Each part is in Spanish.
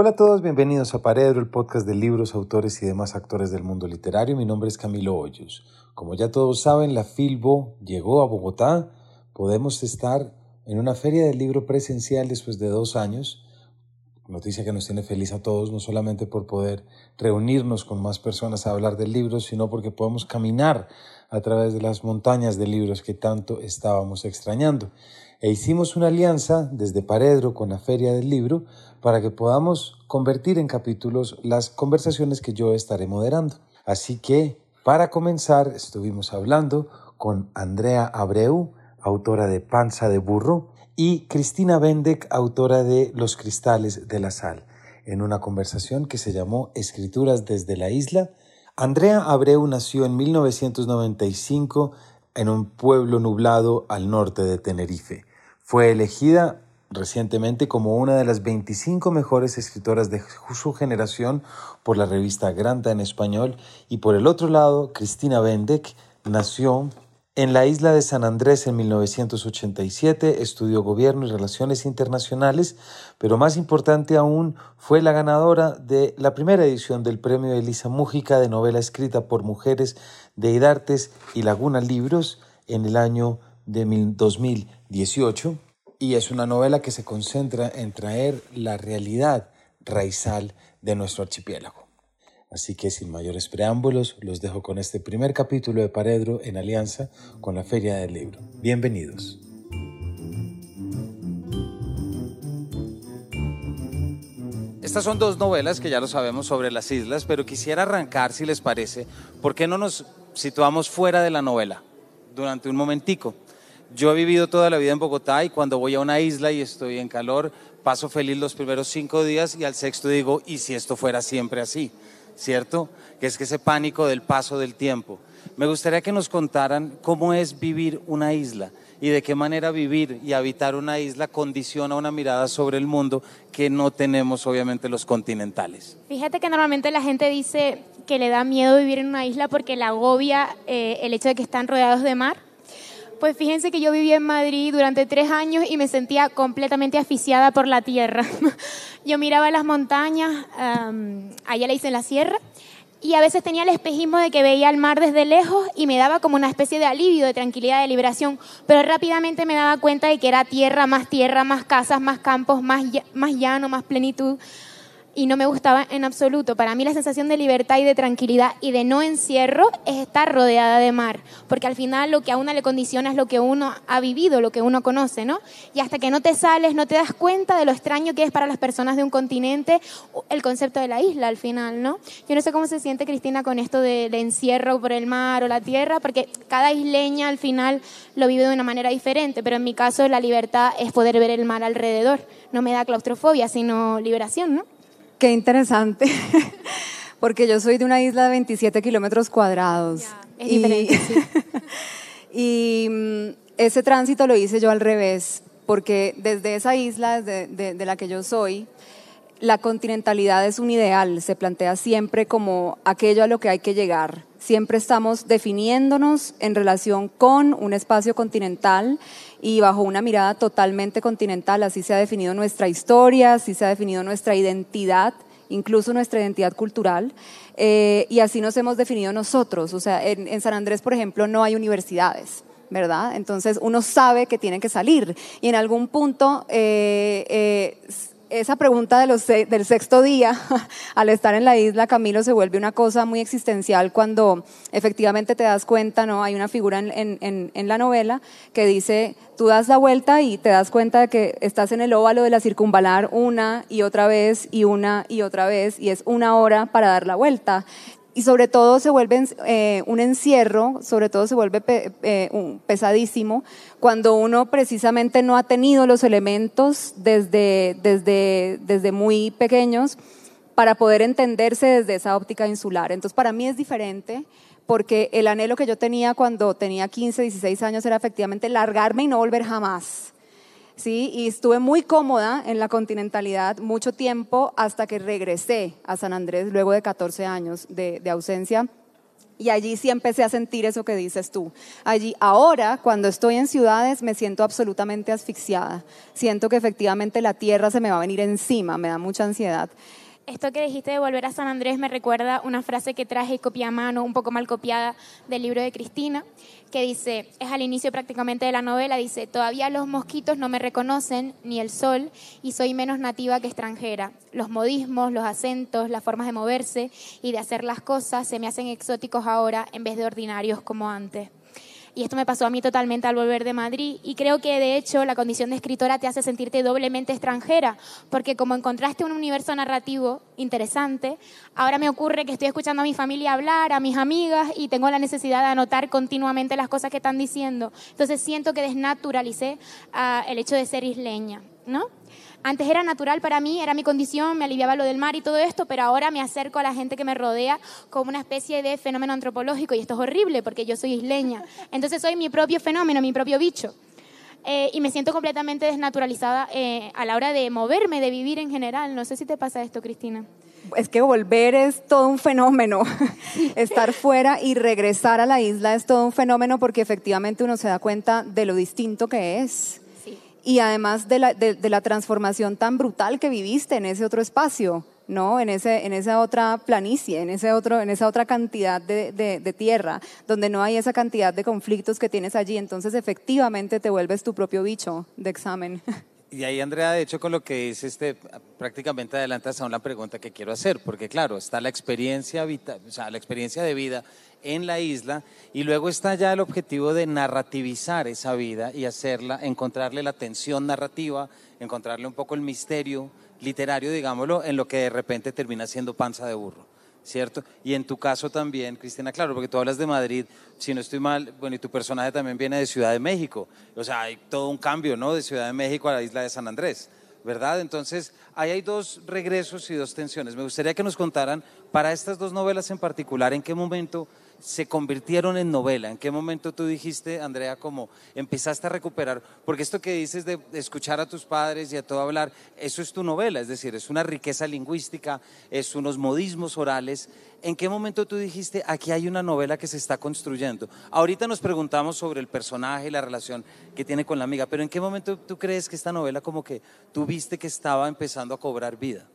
Hola a todos, bienvenidos a Paredro, el podcast de libros, autores y demás actores del mundo literario. Mi nombre es Camilo Hoyos. Como ya todos saben, la Filbo llegó a Bogotá. Podemos estar en una feria del libro presencial después de dos años. Noticia que nos tiene feliz a todos, no solamente por poder reunirnos con más personas a hablar del libro, sino porque podemos caminar a través de las montañas de libros que tanto estábamos extrañando e hicimos una alianza desde Paredro con la Feria del Libro para que podamos convertir en capítulos las conversaciones que yo estaré moderando. Así que, para comenzar, estuvimos hablando con Andrea Abreu, autora de Panza de Burro, y Cristina Bendek, autora de Los Cristales de la Sal, en una conversación que se llamó Escrituras desde la Isla. Andrea Abreu nació en 1995 en un pueblo nublado al norte de Tenerife. Fue elegida recientemente como una de las 25 mejores escritoras de su generación por la revista Granta en español. Y por el otro lado, Cristina Bendek nació en la isla de San Andrés en 1987, estudió gobierno y relaciones internacionales, pero más importante aún fue la ganadora de la primera edición del premio Elisa Mújica de novela escrita por mujeres de Idartes y Laguna Libros en el año de 2018 y es una novela que se concentra en traer la realidad raizal de nuestro archipiélago. Así que sin mayores preámbulos, los dejo con este primer capítulo de Paredro en alianza con la Feria del Libro. Bienvenidos. Estas son dos novelas que ya lo sabemos sobre las islas, pero quisiera arrancar, si les parece, ¿por qué no nos situamos fuera de la novela durante un momentico? Yo he vivido toda la vida en Bogotá y cuando voy a una isla y estoy en calor, paso feliz los primeros cinco días y al sexto digo, ¿y si esto fuera siempre así? ¿Cierto? Que es que ese pánico del paso del tiempo. Me gustaría que nos contaran cómo es vivir una isla y de qué manera vivir y habitar una isla condiciona una mirada sobre el mundo que no tenemos obviamente los continentales. Fíjate que normalmente la gente dice que le da miedo vivir en una isla porque la agobia eh, el hecho de que están rodeados de mar pues fíjense que yo viví en Madrid durante tres años y me sentía completamente asfixiada por la tierra. yo miraba las montañas, allá le dicen la sierra, y a veces tenía el espejismo de que veía el mar desde lejos y me daba como una especie de alivio, de tranquilidad, de liberación, pero rápidamente me daba cuenta de que era tierra, más tierra, más casas, más campos, más, más llano, más plenitud y no me gustaba en absoluto. Para mí la sensación de libertad y de tranquilidad y de no encierro es estar rodeada de mar, porque al final lo que a uno le condiciona es lo que uno ha vivido, lo que uno conoce, ¿no? Y hasta que no te sales, no te das cuenta de lo extraño que es para las personas de un continente el concepto de la isla al final, ¿no? Yo no sé cómo se siente Cristina con esto del encierro por el mar o la tierra, porque cada isleña al final lo vive de una manera diferente, pero en mi caso la libertad es poder ver el mar alrededor. No me da claustrofobia, sino liberación, ¿no? Qué interesante, porque yo soy de una isla de 27 kilómetros cuadrados. es y, diferente, y mm, ese tránsito lo hice yo al revés, porque desde esa isla de, de la que yo soy, la continentalidad es un ideal, se plantea siempre como aquello a lo que hay que llegar. Siempre estamos definiéndonos en relación con un espacio continental y bajo una mirada totalmente continental. Así se ha definido nuestra historia, así se ha definido nuestra identidad, incluso nuestra identidad cultural. Eh, y así nos hemos definido nosotros. O sea, en, San Andrés, por ejemplo, no hay universidades. ¿verdad? Entonces uno sabe que tiene que salir y en algún punto eh, eh, esa pregunta de los, del sexto día, al estar en la isla, Camilo, se vuelve una cosa muy existencial cuando efectivamente te das cuenta, ¿no? Hay una figura en, en, en, la novela que dice, tú das la vuelta y te das cuenta de que estás en el óvalo de la circunvalar una y otra vez y una y otra vez y es una hora para dar la vuelta y sobre todo se vuelve eh, un encierro, sobre todo se vuelve eh, pesadísimo cuando uno precisamente no ha tenido los elementos desde, desde, desde muy pequeños para poder entenderse desde esa óptica insular. Entonces para mí es diferente porque el anhelo que yo tenía cuando tenía 15, 16 años era efectivamente largarme y no volver jamás. ¿Sí? Y estuve muy cómoda en la continentalidad mucho tiempo hasta que regresé a San Andrés luego de 14 años de, ausencia Y allí sí empecé a sentir eso que dices tú. Allí, ahora, cuando estoy en ciudades, me siento absolutamente asfixiada. Siento que efectivamente la tierra se me va a venir encima, me da mucha ansiedad. Esto que dijiste de volver a San Andrés me recuerda una frase que traje y copié a mano, un poco mal copiada, del libro de Cristina, que dice, es al inicio prácticamente de la novela, dice, todavía los mosquitos no me reconocen, ni el sol, y soy menos nativa que extranjera. Los modismos, los acentos, las formas de moverse y de hacer las cosas se me hacen exóticos ahora en vez de ordinarios como antes. Y esto me pasó a mí totalmente al volver de Madrid. Y creo que de hecho la condición de escritora te hace sentirte doblemente extranjera, porque como encontraste un universo narrativo interesante, ahora me ocurre que estoy escuchando a mi familia hablar, a mis amigas, y tengo la necesidad de anotar continuamente las cosas que están diciendo. Entonces siento que desnaturalicé uh, el hecho de ser isleña, ¿no? Antes era natural para mí, era mi condición, me aliviaba lo del mar y todo esto, pero ahora me acerco a la gente que me rodea como una especie de fenómeno antropológico y esto es horrible porque yo soy isleña. Entonces soy mi propio fenómeno, mi propio bicho. Eh, y me siento completamente desnaturalizada eh, a la hora de moverme, de vivir en general. No sé si te pasa esto, Cristina. Es que volver es todo un fenómeno. Estar fuera y regresar a la isla es todo un fenómeno porque efectivamente uno se da cuenta de lo distinto que es y además de la, de, la, transformación tan brutal que viviste en ese otro espacio, ¿no? En, ese, en esa otra planicie, en, ese otro, en esa otra cantidad de, de, tierra, donde no hay esa cantidad de conflictos que tienes allí. Entonces, efectivamente, te vuelves tu propio bicho de examen. Y ahí, Andrea, de hecho, con lo que dice, este, prácticamente adelantas a una pregunta que quiero hacer, porque claro, está la experiencia, o sea, la experiencia de vida en la isla y luego está ya el objetivo de narrativizar esa vida y hacerla, encontrarle la tensión narrativa, encontrarle un poco el misterio literario, digámoslo, en lo que de repente termina siendo panza de burro. ¿Cierto? Y en tu caso también, Cristina, claro, porque tú hablas de Madrid, si no estoy mal, bueno, y tu personaje también viene de Ciudad de México. O sea, hay todo un cambio, ¿no? De Ciudad de México a la isla de San Andrés. ¿verdad? Entonces, ahí hay dos regresos y dos tensiones. Me gustaría que nos contaran, para estas dos novelas en particular, en qué momento se convirtieron en novela? ¿En qué momento tú dijiste, Andrea, como empezaste a recuperar? Porque esto que dices de escuchar a tus padres y a todo hablar, eso es tu novela, es decir, es una riqueza lingüística, es unos modismos orales. ¿En qué momento tú dijiste, aquí hay una novela que se está construyendo? Ahorita nos preguntamos sobre el personaje y la relación que tiene con la amiga, pero ¿en qué momento tú crees que esta novela como que tú viste que estaba empezando a cobrar vida?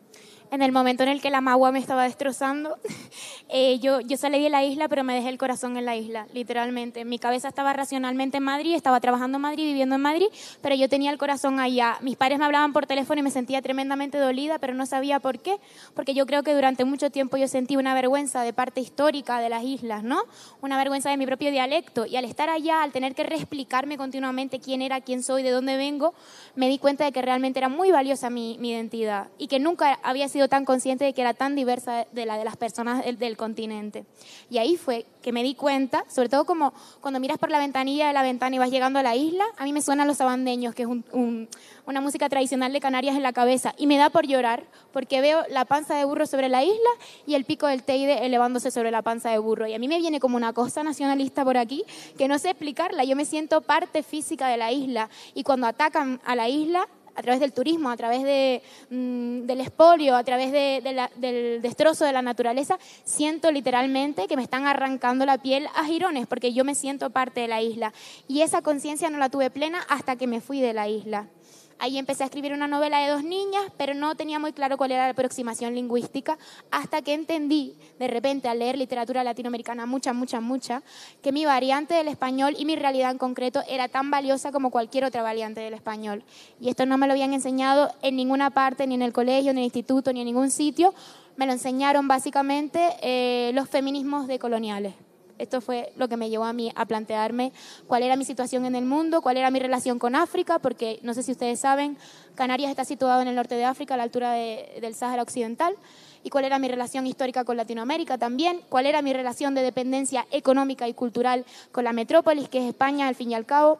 En el momento en el que la magua me estaba destrozando, eh, yo, yo salí de la isla, pero me dejé el corazón en la isla, literalmente. Mi cabeza estaba racionalmente en Madrid, estaba trabajando en Madrid, viviendo en Madrid, pero yo tenía el corazón allá. Mis padres me hablaban por teléfono y me sentía tremendamente dolida, pero no sabía por qué, porque yo creo que durante mucho tiempo yo sentí una vergüenza de parte histórica de las islas, ¿no? Una vergüenza de mi propio dialecto. Y al estar allá, al tener que reexplicarme continuamente quién era, quién soy, de dónde vengo, me di cuenta de que realmente era muy valiosa mi, mi identidad y que nunca había sido tan consciente de que era tan diversa de la de las personas del, continente. Y ahí fue que me di cuenta, sobre todo como cuando miras por la ventanilla de la ventana y vas llegando a la isla, a mí me suenan los sabandeños, que es una música tradicional de Canarias en la cabeza, y me da por llorar porque veo la panza de burro sobre la isla y el pico del Teide elevándose sobre la panza de burro. Y a mí me viene como una cosa nacionalista por aquí que no sé explicarla. Yo me siento parte física de la isla y cuando atacan a la isla a través del turismo, a través de, mm, del espolio, a través del destrozo de la naturaleza, siento literalmente que me están arrancando la piel a jirones, porque yo me siento parte de la isla. Y esa conciencia no la tuve plena hasta que me fui de la isla. Ahí empecé a escribir una novela de dos niñas, pero no tenía muy claro cuál era la aproximación lingüística, hasta que entendí, de repente, al leer literatura latinoamericana, mucha, mucha, mucha, que mi variante del español y mi realidad en concreto era tan valiosa como cualquier otra variante del español. Y esto no me lo habían enseñado en ninguna parte, ni en el colegio, ni en el instituto, ni en ningún sitio. Me lo enseñaron básicamente eh, los feminismos decoloniales. Esto fue lo que me llevó a mí a plantearme cuál era mi situación en el mundo, cuál era mi relación con África, porque no sé si ustedes saben, Canarias está situado en el norte de África, a la altura del Sáhara Occidental, y cuál era mi relación histórica con Latinoamérica también, cuál era mi relación de dependencia económica y cultural con la metrópolis, que es España, al fin y al cabo.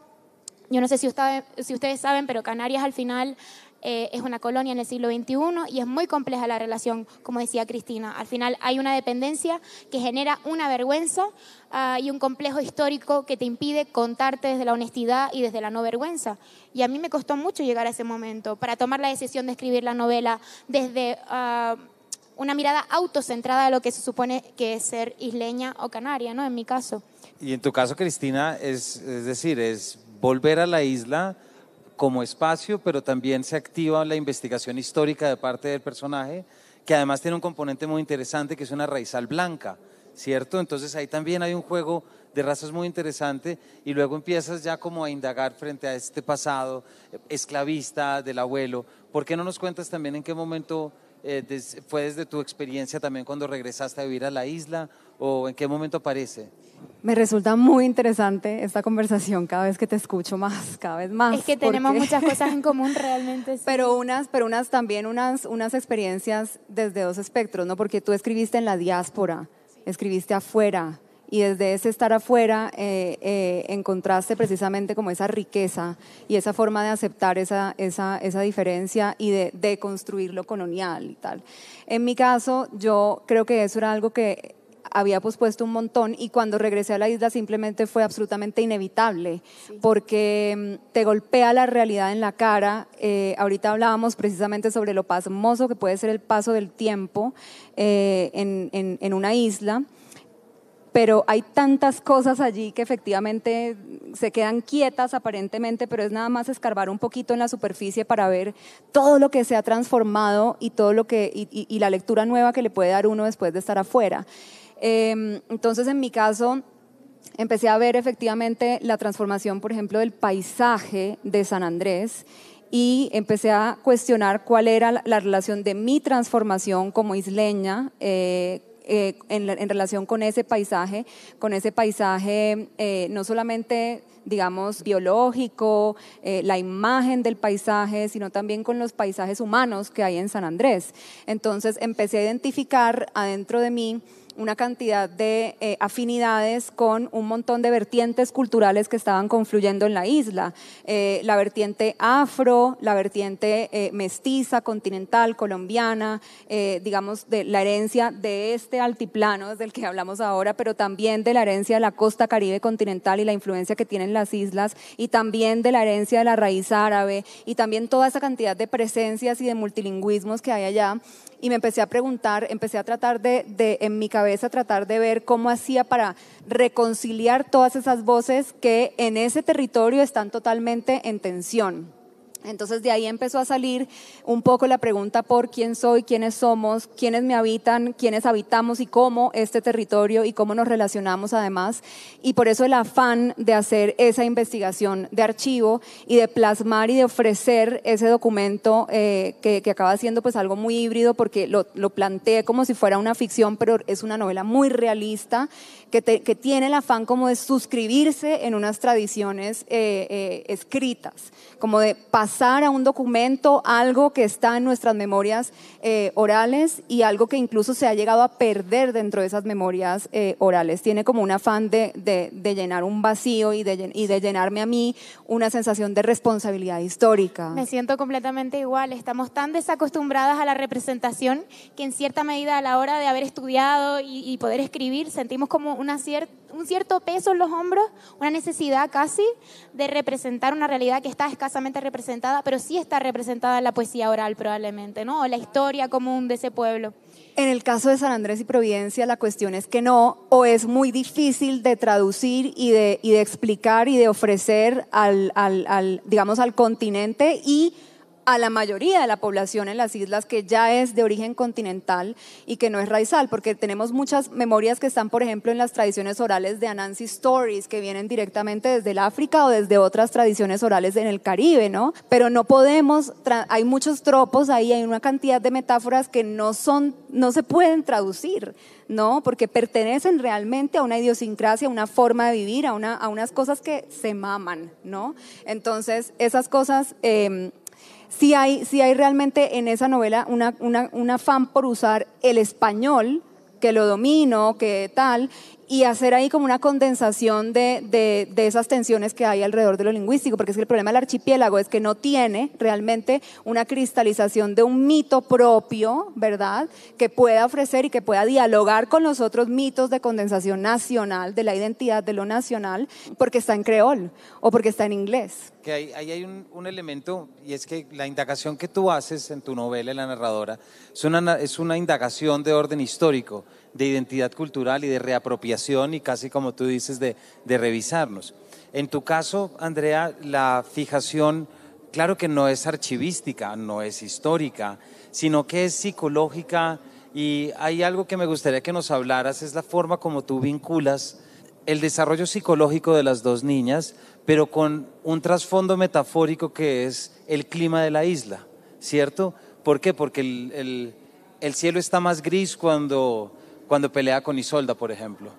Yo no sé si ustedes saben, pero Canarias al final eh, es una colonia en el siglo XXI y es muy compleja la relación, como decía Cristina. Al final hay una dependencia que genera una vergüenza ah, y un complejo histórico que te impide contarte desde la honestidad y desde la no vergüenza. Y a mí me costó mucho llegar a ese momento para tomar la decisión de escribir la novela desde... Ah, una mirada autocentrada de lo que se supone que es ser isleña o canaria, ¿no? En mi caso. Y en tu caso, Cristina, es, es decir, es volver a la isla como espacio, pero también se activa la investigación histórica de parte del personaje, que además tiene un componente muy interesante, que es una raizal blanca, ¿cierto? Entonces ahí también hay un juego de razas muy interesante y luego empiezas ya como a indagar frente a este pasado esclavista del abuelo. ¿Por qué no nos cuentas también en qué momento eh, fue desde tu experiencia también cuando regresaste a vivir a la isla o en qué momento aparece? Me resulta muy interesante esta conversación cada vez que te escucho más, cada vez más. Es que tenemos muchas cosas en común realmente. Pero unas, pero unas también unas, unas experiencias desde dos espectros, ¿no? Porque tú escribiste en la diáspora, escribiste afuera, y desde ese estar afuera eh, eh, encontraste precisamente como esa riqueza y esa forma de aceptar esa, esa, esa diferencia y de, de, construir lo colonial y tal. En mi caso, yo creo que eso era algo que había pospuesto un montón y cuando regresé a la isla simplemente fue absolutamente inevitable porque mm, te golpea la realidad en la cara. Eh, ahorita hablábamos precisamente sobre lo pasmoso que puede ser el paso del tiempo en, en, en una isla pero hay tantas cosas allí que efectivamente se quedan quietas aparentemente, pero es nada más escarbar un poquito en la superficie para ver todo lo que se ha transformado y todo lo que y, la lectura nueva que le puede dar uno después de estar afuera. Em, entonces, en mi caso, empecé a ver efectivamente la transformación, por ejemplo, del paisaje de San Andrés y empecé a cuestionar cuál era la relación de mi transformación como isleña eh, eh, en, relación con ese paisaje, con ese paisaje eh, no solamente digamos, biológico, eh, la imagen del paisaje, sino también con los paisajes humanos que hay en San Andrés. Entonces empecé a identificar adentro de mí una cantidad de eh, afinidades con un montón de vertientes culturales que estaban confluyendo en la isla. Eh, la vertiente afro, la vertiente eh, mestiza, continental, colombiana, digamos, de la herencia de este altiplano del que hablamos ahora, pero también de la herencia de la costa caribe continental y la influencia que tienen las islas, y también de la herencia de la raíz árabe, y también toda esa cantidad de presencias y de multilingüismos que hay allá y me empecé a preguntar, empecé a tratar de, de, en mi cabeza, tratar de ver cómo hacía para reconciliar todas esas voces que en ese territorio están totalmente en tensión. Entonces de ahí empezó a salir un poco la pregunta por quién soy, quiénes somos, quiénes me habitan, quiénes habitamos y cómo este territorio y cómo nos relacionamos además. Y por eso el afán de hacer esa investigación de archivo y de plasmar y de ofrecer ese documento eh, que, acaba siendo pues algo muy híbrido porque lo, lo, planteé como si fuera una ficción, pero es una novela muy realista que, tiene el afán como de suscribirse en unas tradiciones eh, eh, escritas, como de pasar a un documento algo que está en nuestras memorias eh, orales y algo que incluso se ha llegado a perder dentro de esas memorias eh, orales. Tiene como un afán de, de, llenar un vacío y de, llenarme a mí una sensación de responsabilidad histórica. Me siento completamente igual. Estamos tan desacostumbradas a la representación que en cierta medida a la hora de haber estudiado y, poder escribir sentimos como una cierta un cierto peso en los hombros, una necesidad casi de representar una realidad que está escasamente representada, pero sí está representada en la poesía oral probablemente, ¿no? O la historia común de ese pueblo. En el caso de San Andrés y Providencia, la cuestión es que no, o es muy difícil de traducir y de, y de explicar y de ofrecer al, al, al digamos, al continente y a la mayoría de la población en las islas que ya es de origen continental y que no es raizal, porque tenemos muchas memorias que están, por ejemplo, en las tradiciones orales de Anansi Stories, que vienen directamente desde el África o desde otras tradiciones orales en el Caribe, ¿no? Pero no podemos, hay muchos tropos ahí, hay una cantidad de metáforas que no son, no se pueden traducir, ¿no? Porque pertenecen realmente a una idiosincrasia, a una forma de vivir, a, una, a unas cosas que se maman, ¿no? Entonces, esas cosas... Eh, si hay, hay realmente en esa novela una, un afán por usar el español, que lo domino, que tal, y hacer ahí como una condensación de, de, de, esas tensiones que hay alrededor de lo lingüístico, porque es que el problema del archipiélago es que no tiene realmente una cristalización de un mito propio, ¿verdad? Que pueda ofrecer y que pueda dialogar con los otros mitos de condensación nacional, de la identidad de lo nacional, porque está en creol o porque está en inglés. Que ahí, hay un, elemento, y es que la indagación que tú haces en tu novela, La narradora, es una, es una indagación de orden histórico de identidad cultural y de reapropiación y casi como tú dices, de, revisarnos. En tu caso, Andrea, la fijación, claro que no es archivística, no es histórica, sino que es psicológica y hay algo que me gustaría que nos hablaras, es la forma como tú vinculas el desarrollo psicológico de las dos niñas, pero con un trasfondo metafórico que es el clima de la isla, ¿cierto? ¿Por qué? Porque el, el, el cielo está más gris cuando cuando pelea con Isolda, por ejemplo.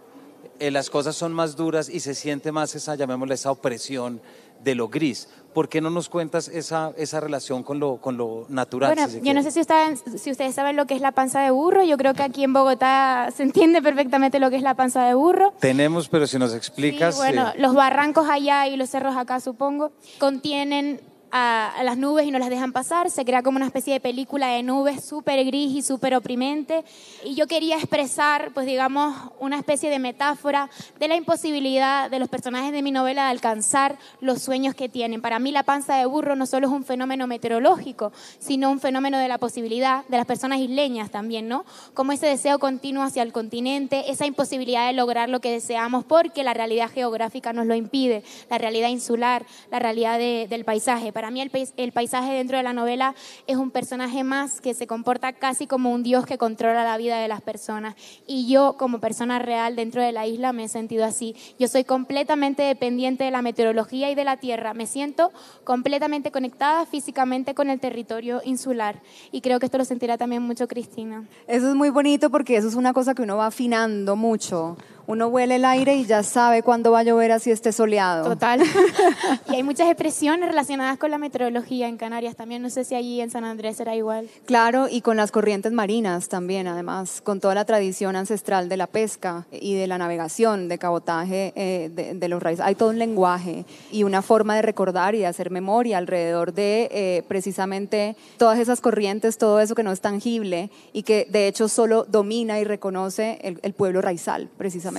Eh, las cosas son más duras y se siente más esa, llamémosle, esa opresión de lo gris. ¿Por qué no nos cuentas esa, esa relación con lo, con lo natural? Bueno, yo no sé si ustedes, si ustedes saben lo que es la panza de burro. Yo creo que aquí en Bogotá se entiende perfectamente lo que es la panza de burro. Tenemos, pero si nos explicas... Sí, bueno, los barrancos allá y los cerros acá, supongo, contienen a, las nubes y no las dejan pasar, se crea como una especie de película de nubes súper gris y súper oprimente. Y yo quería expresar, pues digamos, una especie de metáfora de la imposibilidad de los personajes de mi novela de alcanzar los sueños que tienen. Para mí la panza de burro no solo es un fenómeno meteorológico, sino un fenómeno de la posibilidad de las personas isleñas también, ¿no? Como ese deseo continuo hacia el continente, esa imposibilidad de lograr lo que deseamos porque la realidad geográfica nos lo impide, la realidad insular, la realidad de, del paisaje. Para mí el, el, paisaje dentro de la novela es un personaje más que se comporta casi como un dios que controla la vida de las personas. Y yo como persona real dentro de la isla me he sentido así. Yo soy completamente dependiente de la meteorología y de la tierra. Me siento completamente conectada físicamente con el territorio insular. Y creo que esto lo sentirá también mucho Cristina. Eso es muy bonito porque eso es una cosa que uno va afinando mucho uno huele el aire y ya sabe cuándo va a llover así esté soleado. Total. y hay muchas expresiones relacionadas con la meteorología en Canarias también. No sé si allí en San Andrés era igual. Claro, y con las corrientes marinas también, además, con toda la tradición ancestral de la pesca y de la navegación, de cabotaje eh, de, los raíces. Hay todo un lenguaje y una forma de recordar y de hacer memoria alrededor de eh, precisamente todas esas corrientes, todo eso que no es tangible y que de hecho solo domina y reconoce el, el pueblo raizal, precisamente.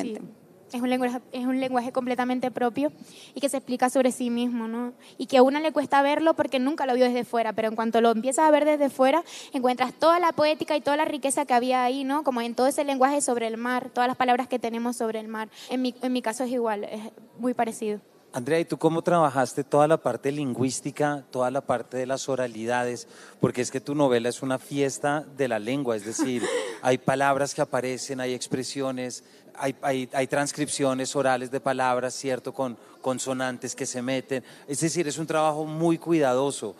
Es un, lenguaje, es un lenguaje completamente propio y que se explica sobre sí mismo, ¿no? Y que a una le cuesta verlo porque nunca lo vio desde fuera, pero en cuanto lo empiezas a ver desde fuera, encuentras toda la poética y toda la riqueza que había ahí, ¿no? Como en todo ese lenguaje sobre el mar, todas las palabras que tenemos sobre el mar. En mi, en mi caso es igual, es muy parecido. Andrea, ¿y tú cómo trabajaste toda la parte lingüística, toda la parte de las oralidades? Porque es que tu novela es una fiesta de la lengua, es decir, hay palabras que aparecen, hay expresiones, hay, hay, hay, transcripciones orales de palabras, ¿cierto? Con consonantes que se meten. Es decir, es un trabajo muy cuidadoso.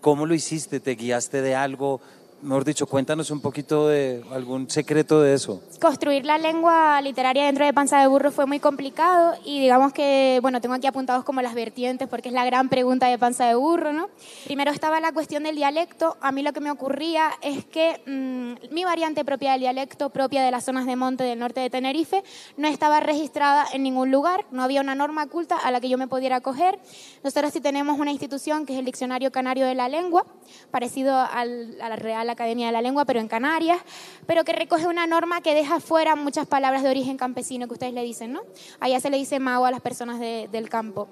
¿Cómo lo hiciste? ¿Te guiaste de algo? Mejor dicho, cuéntanos un poquito de algún secreto de eso. Construir la lengua literaria dentro de Panza de Burro fue muy complicado y digamos que, bueno, tengo aquí apuntados como las vertientes porque es la gran pregunta de Panza de Burro, ¿no? Primero estaba la cuestión del dialecto. A mí lo que me ocurría es que mmm, mi variante propia del dialecto, propia de las zonas de monte del norte de Tenerife, no estaba registrada en ningún lugar, no había una norma culta a la que yo me pudiera acoger. Nosotros sí tenemos una institución que es el Diccionario Canario de la Lengua, parecido al, a la Real Academia de la Lengua, pero en Canarias, pero que recoge una norma que deja fuera muchas palabras de origen campesino que ustedes le dicen, ¿no? Allá se le dice mago a las personas de, del campo.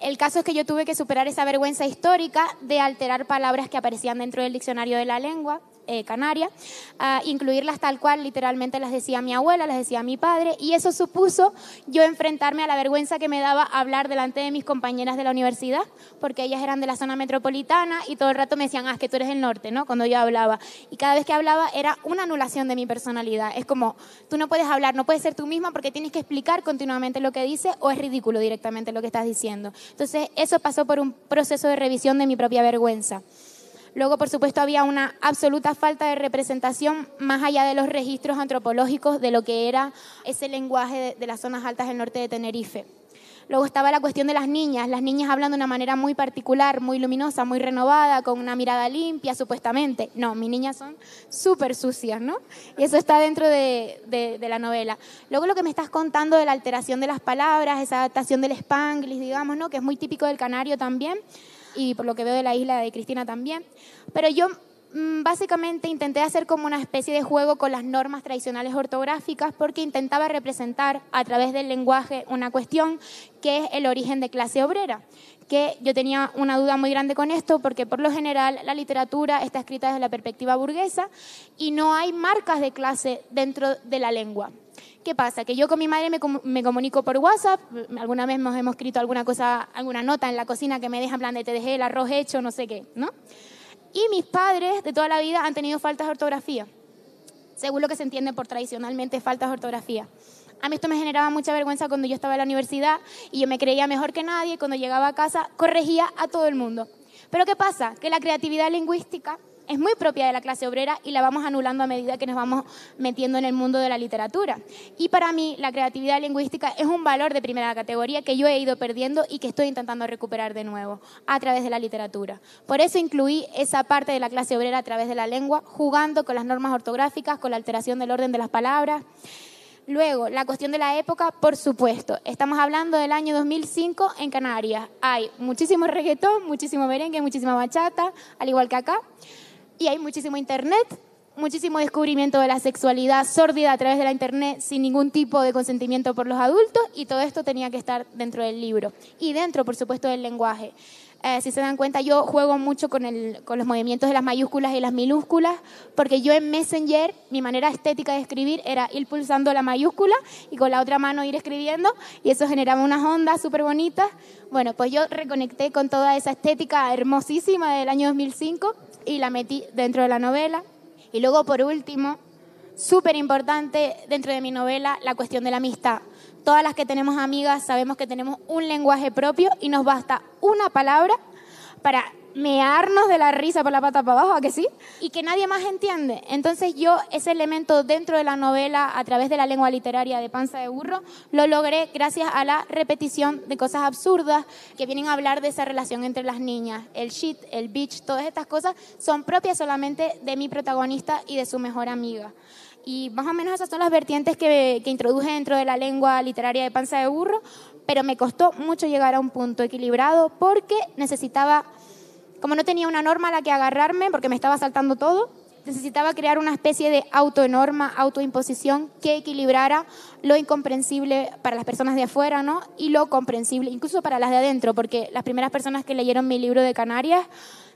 El caso es que yo tuve que superar esa vergüenza histórica de alterar palabras que aparecían dentro del diccionario de la lengua eh, canaria, incluirlas tal cual literalmente las decía mi abuela, las decía mi padre, y eso supuso yo enfrentarme a la vergüenza que me daba hablar delante de mis compañeras de la universidad, porque ellas eran de la zona metropolitana y todo el rato me decían, ah, que tú eres del norte, ¿no? Cuando yo hablaba. Y cada vez que hablaba era una anulación de mi personalidad. Es como, tú no puedes hablar, no puedes ser tú misma porque tienes que explicar continuamente lo que dices o es ridículo directamente lo que estás diciendo. Entonces, eso pasó por un proceso de revisión de mi propia vergüenza. Luego, por supuesto, había una absoluta falta de representación más allá de los registros antropológicos de lo que era ese lenguaje de, las zonas altas del norte de Tenerife. Luego estaba la cuestión de las niñas. Las niñas hablan de una manera muy particular, muy luminosa, muy renovada, con una mirada limpia, supuestamente. No, mis niñas son súper sucias, ¿no? Y eso está dentro de, de, la novela. Luego lo que me estás contando de la alteración de las palabras, esa adaptación del spanglish, digamos, ¿no? Que es muy típico del canario también y por lo que veo de la isla de Cristina también. Pero yo Mm, básicamente intenté hacer como una especie de juego con las normas tradicionales ortográficas porque intentaba representar a través del lenguaje una cuestión que es el origen de clase obrera que yo tenía una duda muy grande con esto porque por lo general la literatura está escrita desde la perspectiva burguesa y no hay marcas de clase dentro de la lengua. ¿Qué pasa? Que yo con mi madre me, me, comunico por WhatsApp, alguna vez nos hemos escrito alguna cosa, alguna nota en la cocina que me deja en plan de te dejé el arroz hecho, no sé qué, ¿no? Y mis padres de toda la vida han tenido faltas de ortografía, según lo que se entiende por tradicionalmente faltas de ortografía. A mí esto me generaba mucha vergüenza cuando yo estaba en la universidad y yo me creía mejor que nadie cuando llegaba a casa corregía a todo el mundo. Pero ¿qué pasa? Que la creatividad lingüística es muy propia de la clase obrera y la vamos anulando a medida que nos vamos metiendo en el mundo de la literatura. Y para mí la creatividad lingüística es un valor de primera categoría que yo he ido perdiendo y que estoy intentando recuperar de nuevo a través de la literatura. Por eso incluí esa parte de la clase obrera a través de la lengua, jugando con las normas ortográficas, con la alteración del orden de las palabras. Luego, la cuestión de la época, por supuesto. Estamos hablando del año 2005 en Canarias. Hay muchísimo reggaetón, muchísimo merengue, muchísima bachata, al igual que acá. Y hay muchísimo internet, muchísimo descubrimiento de la sexualidad sórdida a través de la internet sin ningún tipo de consentimiento por los adultos y todo esto tenía que estar dentro del libro y dentro, por supuesto, del lenguaje. Eh, si se dan cuenta, yo juego mucho con, el, con los movimientos de las mayúsculas y las minúsculas, porque yo en Messenger, mi manera estética de escribir era ir pulsando la mayúscula y con la otra mano ir escribiendo, y eso generaba unas ondas súper bonitas. Bueno, pues yo reconecté con toda esa estética hermosísima del año 2005 y la metí dentro de la novela. Y luego, por último, súper importante dentro de mi novela, la cuestión de la amistad. Todas las que tenemos amigas sabemos que tenemos un lenguaje propio y nos basta una palabra para mearnos de la risa por la pata para abajo, ¿a que sí? Y que nadie más entiende. Entonces yo ese elemento dentro de la novela, a través de la lengua literaria de Panza de Burro, lo logré gracias a la repetición de cosas absurdas que vienen a hablar de esa relación entre las niñas. El shit, el bitch, todas estas cosas son propias solamente de mi protagonista y de su mejor amiga. Y más o menos esas son las vertientes que, que introduje dentro de la lengua literaria de Panza de Burro, pero me costó mucho llegar a un punto equilibrado porque necesitaba como no tenía una norma a la que agarrarme porque me estaba saltando todo, necesitaba crear una especie de autonorma, autoimposición que equilibrara lo incomprensible para las personas de afuera, ¿no? Y lo comprensible, incluso para las de adentro, porque las primeras personas que leyeron mi libro de Canarias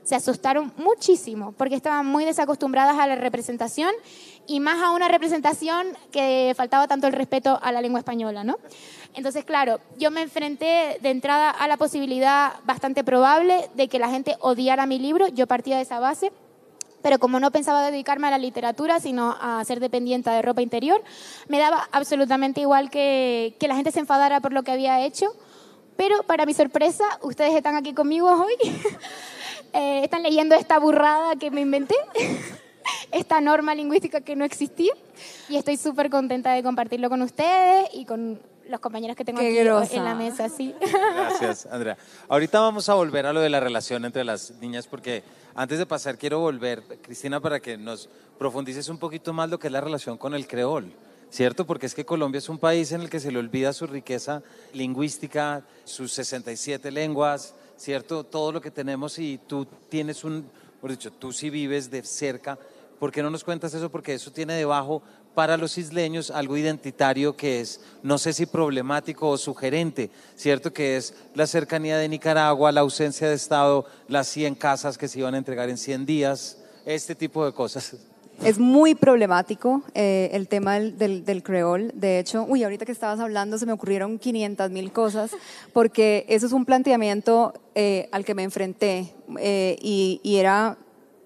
se asustaron muchísimo, porque estaban muy desacostumbradas a la representación y más a una representación que faltaba tanto el respeto a la lengua española, ¿no? Entonces, claro, yo me enfrenté de entrada a la posibilidad bastante probable de que la gente odiara mi libro, yo partía de esa base, pero como no pensaba dedicarme a la literatura, sino a ser dependiente de ropa interior, me daba absolutamente igual que, que la gente se enfadara por lo que había hecho, pero para mi sorpresa, ustedes están aquí conmigo hoy, eh, están leyendo esta burrada que me inventé. esta norma lingüística que no existía y estoy súper contenta de compartirlo con ustedes y con los compañeros que tengo aquí en la mesa, sí. Gracias, Andrea. Ahorita vamos a volver a lo de la relación entre las niñas porque antes de pasar quiero volver, Cristina, para que nos profundices un poquito más lo que es la relación con el creol. ¿Cierto? Porque es que Colombia es un país en el que se le olvida su riqueza lingüística, sus 67 lenguas, ¿cierto? Todo lo que tenemos y tú tienes un, por dicho, tú sí vives de cerca. ¿Por qué no nos cuentas eso? Porque eso tiene debajo para los isleños algo identitario que es, no sé si problemático o sugerente, ¿cierto? Que es la cercanía de Nicaragua, la ausencia de Estado, las 100 casas que se iban a entregar en 100 días, este tipo de cosas. Es muy problemático eh, el tema del, del, creol. De hecho, uy, ahorita que estabas hablando se me ocurrieron 500 mil cosas, porque eso es un planteamiento eh, al que me enfrenté eh, y, y era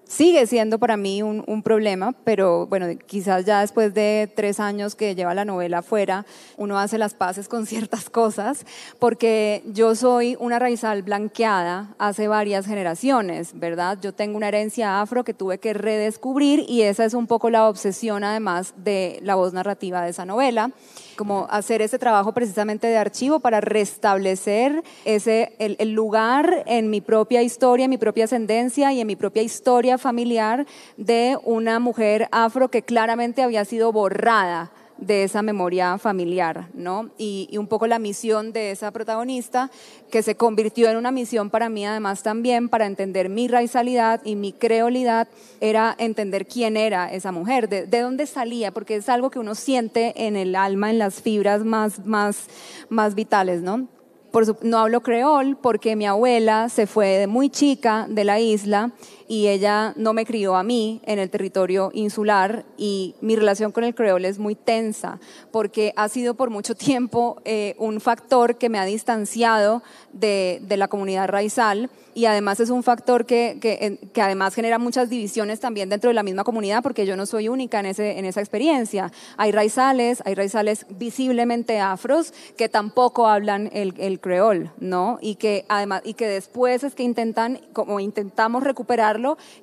sigue siendo para mí un, un, problema, pero bueno, quizás ya después de tres años que lleva la novela afuera, uno hace las paces con ciertas cosas, porque yo soy una raizal blanqueada hace varias generaciones, ¿verdad? Yo tengo una herencia afro que tuve que redescubrir y esa es un poco la obsesión además de la voz narrativa de esa novela como hacer ese trabajo precisamente de archivo para restablecer ese, el, el, lugar en mi propia historia, en mi propia ascendencia y en mi propia historia familiar de una mujer afro que claramente había sido borrada de esa memoria familiar, ¿no? Y, un poco la misión de esa protagonista, que se convirtió en una misión para mí además también, para entender mi raizalidad y mi creolidad, era entender quién era esa mujer, de, de dónde salía, porque es algo que uno siente en el alma, en las fibras más, más, más vitales, ¿no? Por no hablo creol porque mi abuela se fue muy chica de la isla y ella no me crió a mí en el territorio insular y mi relación con el creol es muy tensa porque ha sido por mucho tiempo eh, un factor que me ha distanciado de, de, la comunidad raizal y además es un factor que, que, que, además genera muchas divisiones también dentro de la misma comunidad porque yo no soy única en, ese, en esa experiencia. Hay raizales, hay raizales visiblemente afros que tampoco hablan el, el creol, ¿no? Y que además, y que después es que intentan, como intentamos recuperar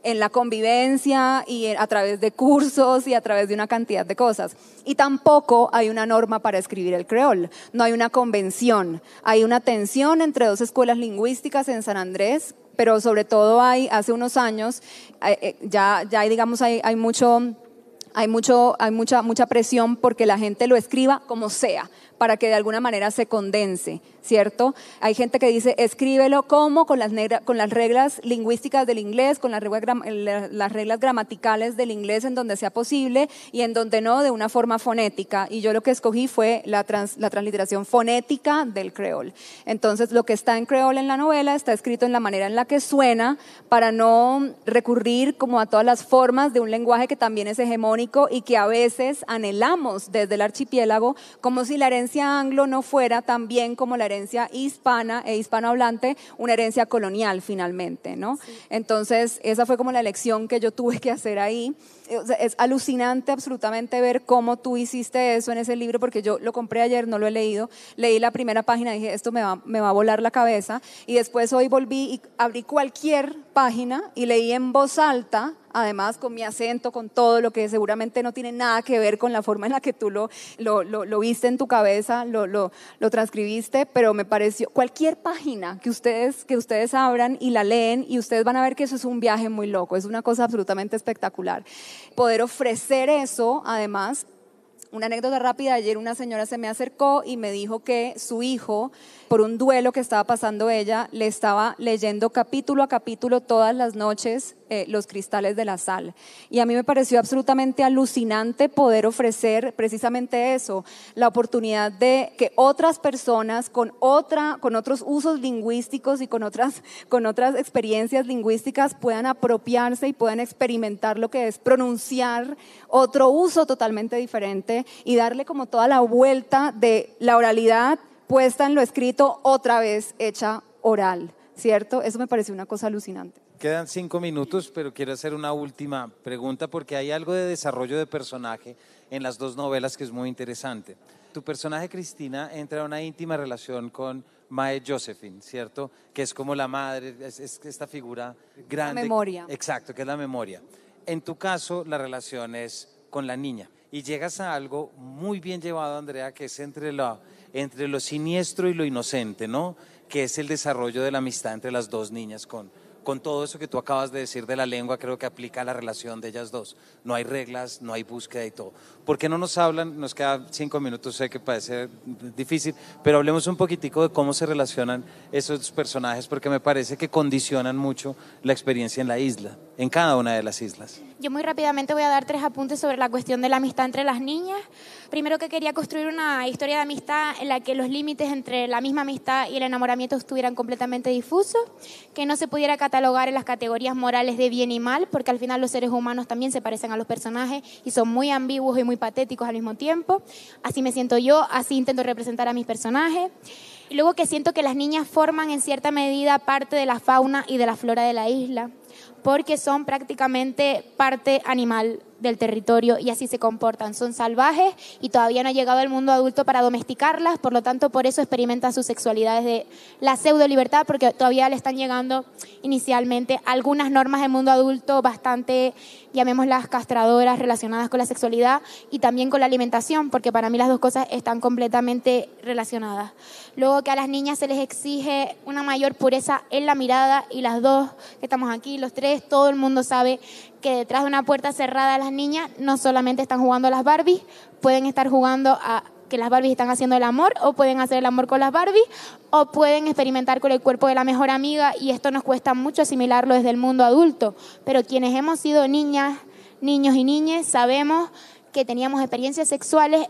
en la convivencia y a través de cursos y a través de una cantidad de cosas. Y tampoco hay una norma para escribir el creol, no hay una convención, hay una tensión entre dos escuelas lingüísticas en San Andrés, pero sobre todo hay, hace unos años, eh, eh, ya, ya digamos, hay, hay mucho hay, mucho, hay mucha, mucha presión porque la gente lo escriba como sea, para que de alguna manera se condense. ¿cierto? Hay gente que dice, escríbelo como con las, reglas lingüísticas del inglés, con las reglas, las reglas gramaticales del inglés en donde sea posible y en donde no, de una forma fonética. Y yo lo que escogí fue la, la transliteración fonética del creol. Entonces, lo que está en creol en la novela está escrito en la manera en la que suena para no recurrir como a todas las formas de un lenguaje que también es hegemónico y que a veces anhelamos desde el archipiélago como si la herencia anglo no fuera tan bien como la herencia hispana e hispanohablante, una herencia colonial finalmente, ¿no? Entonces, esa fue como la lección que yo tuve que hacer ahí. es alucinante absolutamente ver cómo tú hiciste eso en ese libro, porque yo lo compré ayer, no lo he leído, leí la primera página y dije, esto me va, me va a volar la cabeza, y después hoy volví y abrí cualquier página y leí en voz alta además con mi acento, con todo lo que seguramente no tiene nada que ver con la forma en la que tú lo, lo, lo, viste en tu cabeza, lo, lo, transcribiste, pero me pareció, cualquier página que ustedes, que ustedes abran y la leen y ustedes van a ver que eso es un viaje muy loco, es una cosa absolutamente espectacular. Poder ofrecer eso, además, una anécdota rápida, ayer una señora se me acercó y me dijo que su hijo, por un duelo que estaba pasando ella, le estaba leyendo capítulo a capítulo todas las noches eh, los cristales de la sal. Y a mí me pareció absolutamente alucinante poder ofrecer precisamente eso, la oportunidad de que otras personas con, otra, con otros usos lingüísticos y con otras, con otras experiencias lingüísticas puedan apropiarse y puedan experimentar lo que es pronunciar otro uso totalmente diferente y darle como toda la vuelta de la oralidad puesta en lo escrito otra vez hecha oral, ¿cierto? Eso me pareció una cosa alucinante. Quedan cinco minutos, pero quiero hacer una última pregunta porque hay algo de desarrollo de personaje en las dos novelas que es muy interesante. Tu personaje, Cristina, entra en una íntima relación con Mae Josephine, ¿cierto? Que es como la madre, es, esta figura grande. La memoria. Exacto, que es la memoria. En tu caso, la relación es con la niña. Y llegas a algo muy bien llevado, Andrea, que es entre lo, entre lo siniestro y lo inocente, ¿no? Que es el desarrollo de la amistad entre las dos niñas con, con todo eso que tú acabas de decir de la lengua, creo que aplica a la relación de ellas dos. No hay reglas, no hay búsqueda y todo. ¿Por qué no nos hablan? Nos quedan cinco minutos, sé que parece difícil, pero hablemos un poquitico de cómo se relacionan esos personajes, porque me parece que condicionan mucho la experiencia en la isla, en cada una de las islas. Yo muy rápidamente voy a dar tres apuntes sobre la cuestión de la amistad entre las niñas. Primero que quería construir una historia de amistad en la que los límites entre la misma amistad y el enamoramiento estuvieran completamente difusos, que no se pudiera catalogar en las categorías morales de bien y mal, porque al final los seres humanos también se parecen a los personajes y son muy ambiguos y muy patéticos al mismo tiempo. Así me siento yo, así intento representar a mis personajes. Y luego que siento que las niñas forman en cierta medida parte de la fauna y de la flora de la isla porque son prácticamente parte animal del territorio y así se comportan. Son salvajes y todavía no ha llegado el mundo adulto para domesticarlas, por lo tanto por eso experimentan sus sexualidades de la pseudo libertad, porque todavía le están llegando inicialmente algunas normas del mundo adulto bastante, llamémoslas castradoras, relacionadas con la sexualidad y también con la alimentación, porque para mí las dos cosas están completamente relacionadas. Luego que a las niñas se les exige una mayor pureza en la mirada y las dos que estamos aquí, los tres, todo el mundo sabe que detrás de una puerta cerrada las niñas no solamente están jugando a las Barbies, pueden estar jugando a que las Barbies están haciendo el amor o pueden hacer el amor con las Barbies o pueden experimentar con el cuerpo de la mejor amiga y esto nos cuesta mucho asimilarlo desde el mundo adulto. Pero quienes hemos sido niñas, niños y niñas sabemos que teníamos experiencias sexuales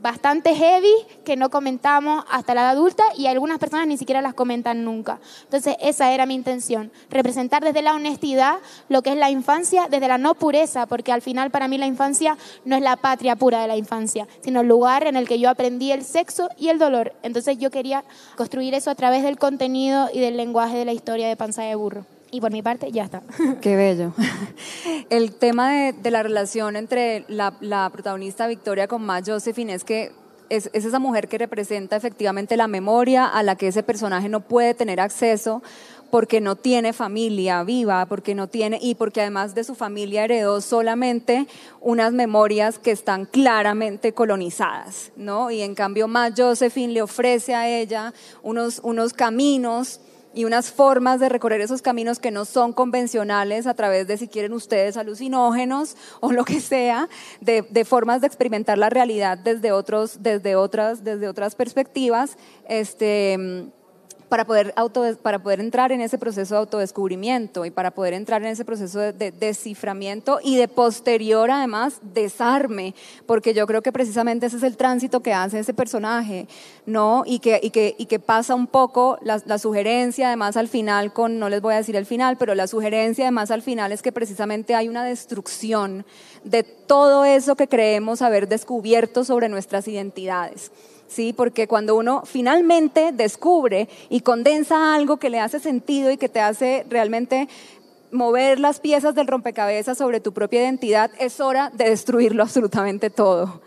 bastante heavy que no comentamos hasta la edad adulta y algunas personas ni siquiera las comentan nunca. Entonces esa era mi intención, representar desde la honestidad lo que es la infancia, desde la no pureza, porque al final para mí la infancia no es la patria pura de la infancia, sino el lugar en el que yo aprendí el sexo y el dolor. Entonces yo quería construir eso a través del contenido y del lenguaje de la historia de Panza de Burro. Y por mi parte, ya está. Qué bello. El tema de, la relación entre la, protagonista Victoria con Ma Josephine es que es, esa mujer que representa efectivamente la memoria a la que ese personaje no puede tener acceso porque no tiene familia viva, porque no tiene, y porque además de su familia heredó solamente unas memorias que están claramente colonizadas, ¿no? Y en cambio, Ma Josephine le ofrece a ella unos, unos caminos y unas formas de recorrer esos caminos que no son convencionales a través de, si quieren ustedes, alucinógenos o lo que sea, de, de formas de experimentar la realidad desde, otros, desde, otras, desde otras perspectivas. Este, para poder, para poder entrar en ese proceso de autodescubrimiento y para poder entrar en ese proceso de, desciframiento y de posterior además desarme, porque yo creo que precisamente ese es el tránsito que hace ese personaje, ¿no? Y que, y que, y que pasa un poco la, la sugerencia además al final con, no les voy a decir el final, pero la sugerencia además al final es que precisamente hay una destrucción de todo eso que creemos haber descubierto sobre nuestras identidades. ¿Sí? Porque cuando uno finalmente descubre y condensa algo que le hace sentido y que te hace realmente mover las piezas del rompecabezas sobre tu propia identidad, es hora de destruirlo absolutamente todo.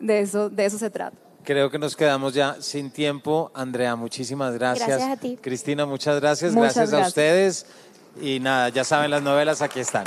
De eso, de eso se trata. Creo que nos quedamos ya sin tiempo. Andrea, muchísimas gracias. Gracias a ti. Cristina, muchas gracias. gracias a ustedes. Y nada, ya saben, las novelas aquí están.